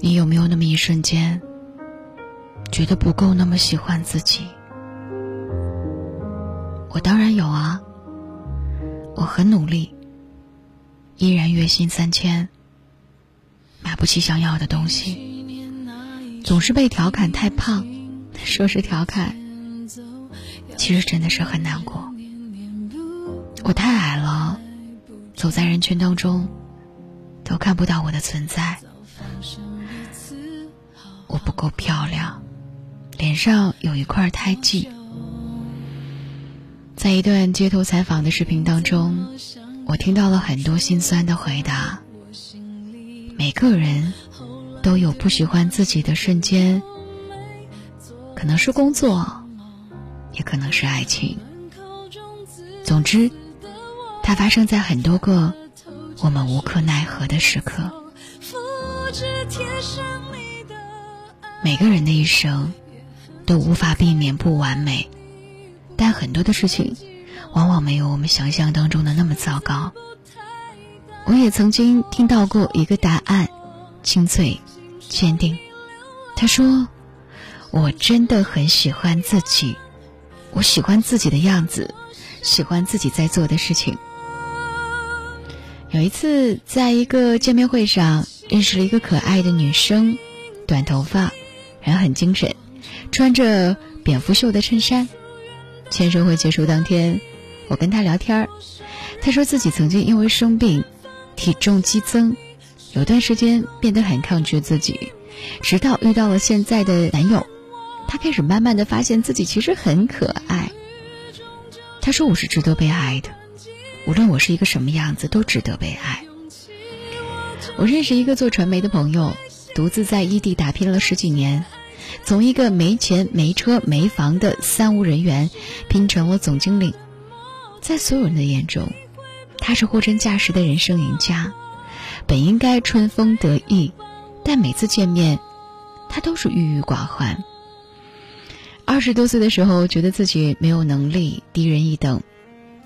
你有没有那么一瞬间，觉得不够那么喜欢自己？我当然有啊，我很努力，依然月薪三千，买不起想要的东西，总是被调侃太胖，说是调侃，其实真的是很难过。我太矮了，走在人群当中，都看不到我的存在。不够漂亮，脸上有一块胎记。在一段街头采访的视频当中，我听到了很多心酸的回答。每个人都有不喜欢自己的瞬间，可能是工作，也可能是爱情。总之，它发生在很多个我们无可奈何的时刻。每个人的一生都无法避免不完美。但很多的事情，往往没有我们想象当中的那么糟糕。我也曾经听到过一个答案，清脆、坚定。他说：“我真的很喜欢自己，我喜欢自己的样子，喜欢自己在做的事情。”有一次，在一个见面会上，认识了一个可爱的女生，短头发，人很精神，穿着蝙蝠袖的衬衫。签售会结束当天，我跟他聊天，他说自己曾经因为生病，体重激增，有段时间变得很抗拒自己，直到遇到了现在的男友，他开始慢慢的发现自己其实很可爱。他说我是值得被爱的，无论我是一个什么样子，都值得被爱。我认识一个做传媒的朋友，独自在异地打拼了十几年。从一个没钱、没车、没房的三无人员，拼成了总经理，在所有人的眼中，他是货真价实的人生赢家。本应该春风得意，但每次见面，他都是郁郁寡欢。二十多岁的时候，觉得自己没有能力，低人一等；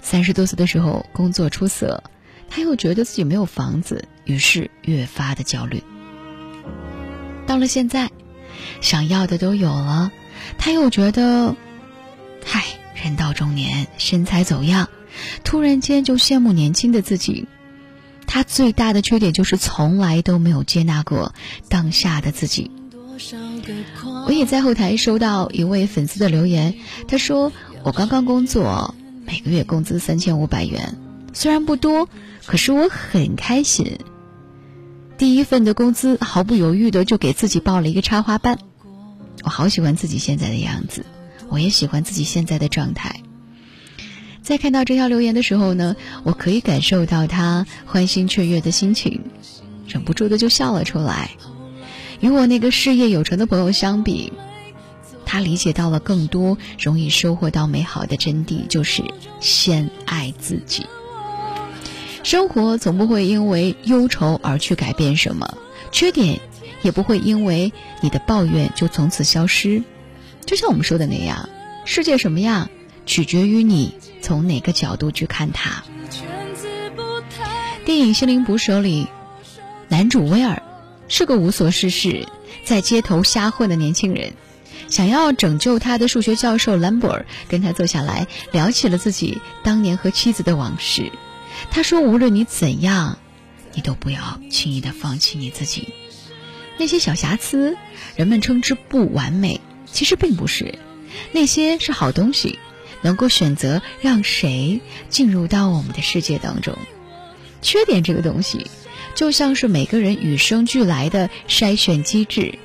三十多岁的时候，工作出色，他又觉得自己没有房子，于是越发的焦虑。到了现在。想要的都有了，他又觉得，嗨，人到中年，身材走样，突然间就羡慕年轻的自己。他最大的缺点就是从来都没有接纳过当下的自己。我也在后台收到一位粉丝的留言，他说：“我刚刚工作，每个月工资三千五百元，虽然不多，可是我很开心。”第一份的工资，毫不犹豫的就给自己报了一个插花班。我好喜欢自己现在的样子，我也喜欢自己现在的状态。在看到这条留言的时候呢，我可以感受到他欢欣雀跃的心情，忍不住的就笑了出来。与我那个事业有成的朋友相比，他理解到了更多，容易收获到美好的真谛，就是先爱自己。生活总不会因为忧愁而去改变什么，缺点也不会因为你的抱怨就从此消失。就像我们说的那样，世界什么样，取决于你从哪个角度去看它。电影《心灵捕手》里，男主威尔是个无所事事、在街头瞎混的年轻人，想要拯救他的数学教授兰博尔跟他坐下来聊起了自己当年和妻子的往事。他说：“无论你怎样，你都不要轻易的放弃你自己。那些小瑕疵，人们称之不完美，其实并不是。那些是好东西，能够选择让谁进入到我们的世界当中。缺点这个东西，就像是每个人与生俱来的筛选机制。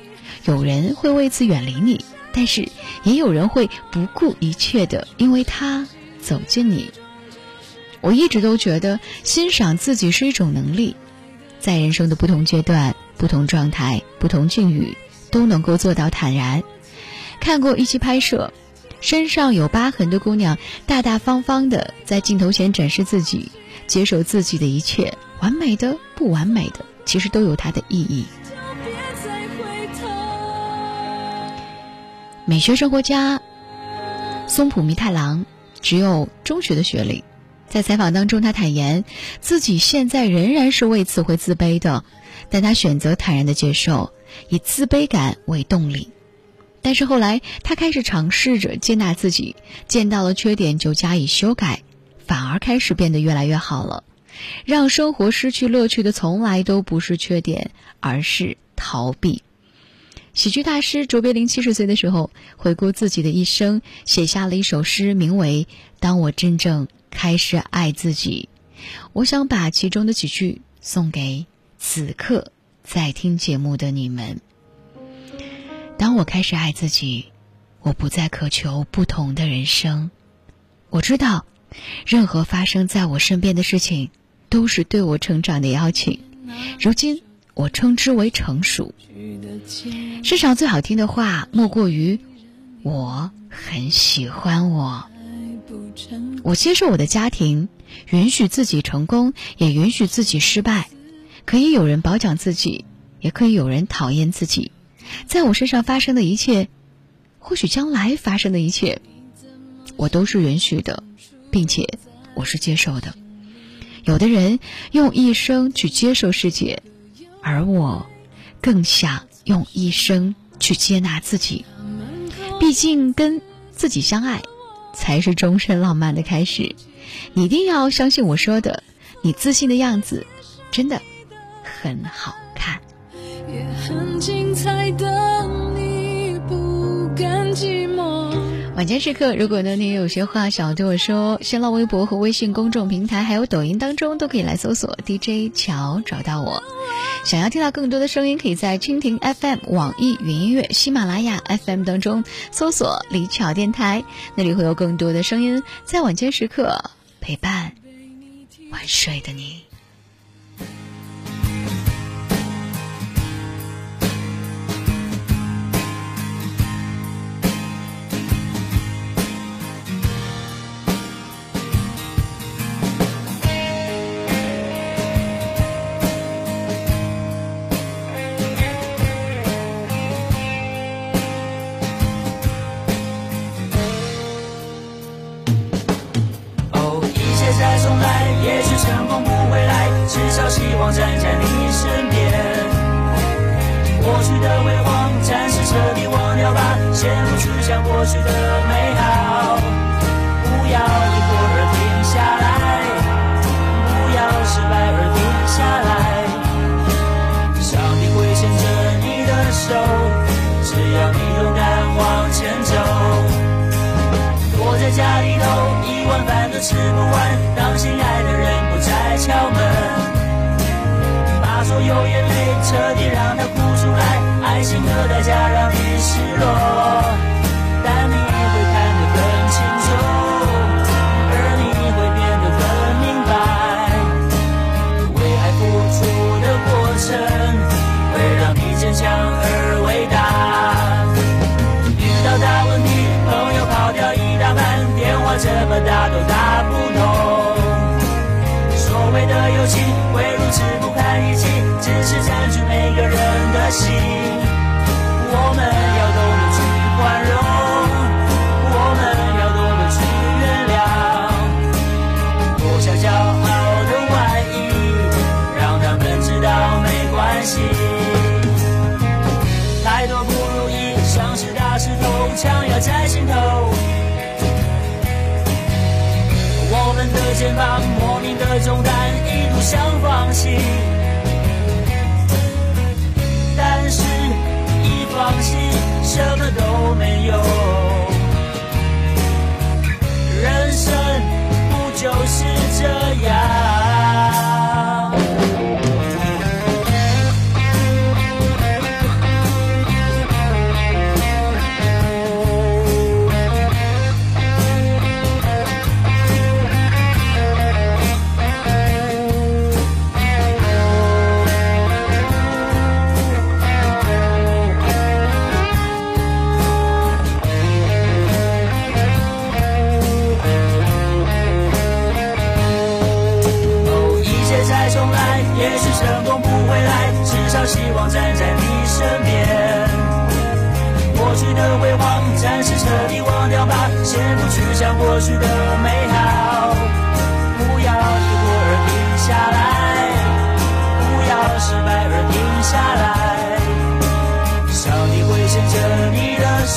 有人会为此远离你，但是也有人会不顾一切的因为他走进你。”我一直都觉得欣赏自己是一种能力，在人生的不同阶段、不同状态、不同境遇，都能够做到坦然。看过一期拍摄，身上有疤痕的姑娘大大方方的在镜头前展示自己，接受自己的一切，完美的、不完美的，其实都有它的意义。美学生活家松浦弥太郎只有中学的学历。在采访当中，他坦言自己现在仍然是为此会自卑的，但他选择坦然的接受，以自卑感为动力。但是后来，他开始尝试着接纳自己，见到了缺点就加以修改，反而开始变得越来越好了。让生活失去乐趣的从来都不是缺点，而是逃避。喜剧大师卓别林七十岁的时候，回顾自己的一生，写下了一首诗，名为《当我真正开始爱自己》。我想把其中的几句送给此刻在听节目的你们。当我开始爱自己，我不再渴求不同的人生。我知道，任何发生在我身边的事情，都是对我成长的邀请。如今，我称之为成熟。世上最好听的话，莫过于“我很喜欢我”。我接受我的家庭，允许自己成功，也允许自己失败。可以有人褒奖自己，也可以有人讨厌自己。在我身上发生的一切，或许将来发生的一切，我都是允许的，并且我是接受的。有的人用一生去接受世界，而我更想用一生去接纳自己。毕竟跟自己相爱，才是终身浪漫的开始。你一定要相信我说的，你自信的样子，真的很好看。也很精彩的你不甘寂寞。晚间时刻，如果呢你有些话想要对我说，新浪微博和微信公众平台，还有抖音当中都可以来搜索 DJ 乔找到我。想要听到更多的声音，可以在蜻蜓 FM、网易云音乐、喜马拉雅 FM 当中搜索李巧电台，那里会有更多的声音在晚间时刻陪伴晚睡的你。成功不会来，至少希望站在你身边。过去的辉煌暂时彻底忘掉吧，先不去想过去的美好，不要。强压在心头。我们的肩膀，莫名的重担，一度想放弃。但是，一放弃，什么都没有。人生不就是这样？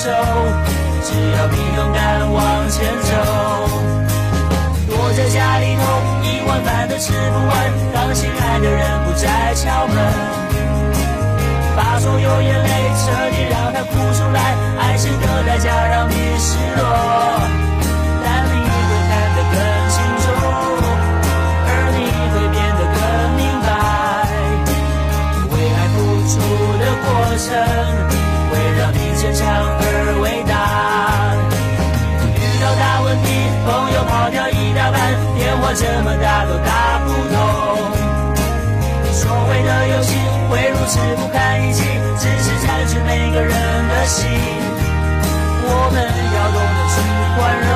手，只要你勇敢往前走。躲在家里头，一碗饭都吃不完，当心爱的人不再敲门。把所有眼泪电话这么大都打不通。所谓的友情会如此不堪一击，只是占据每个人的心。我们要懂得去宽容。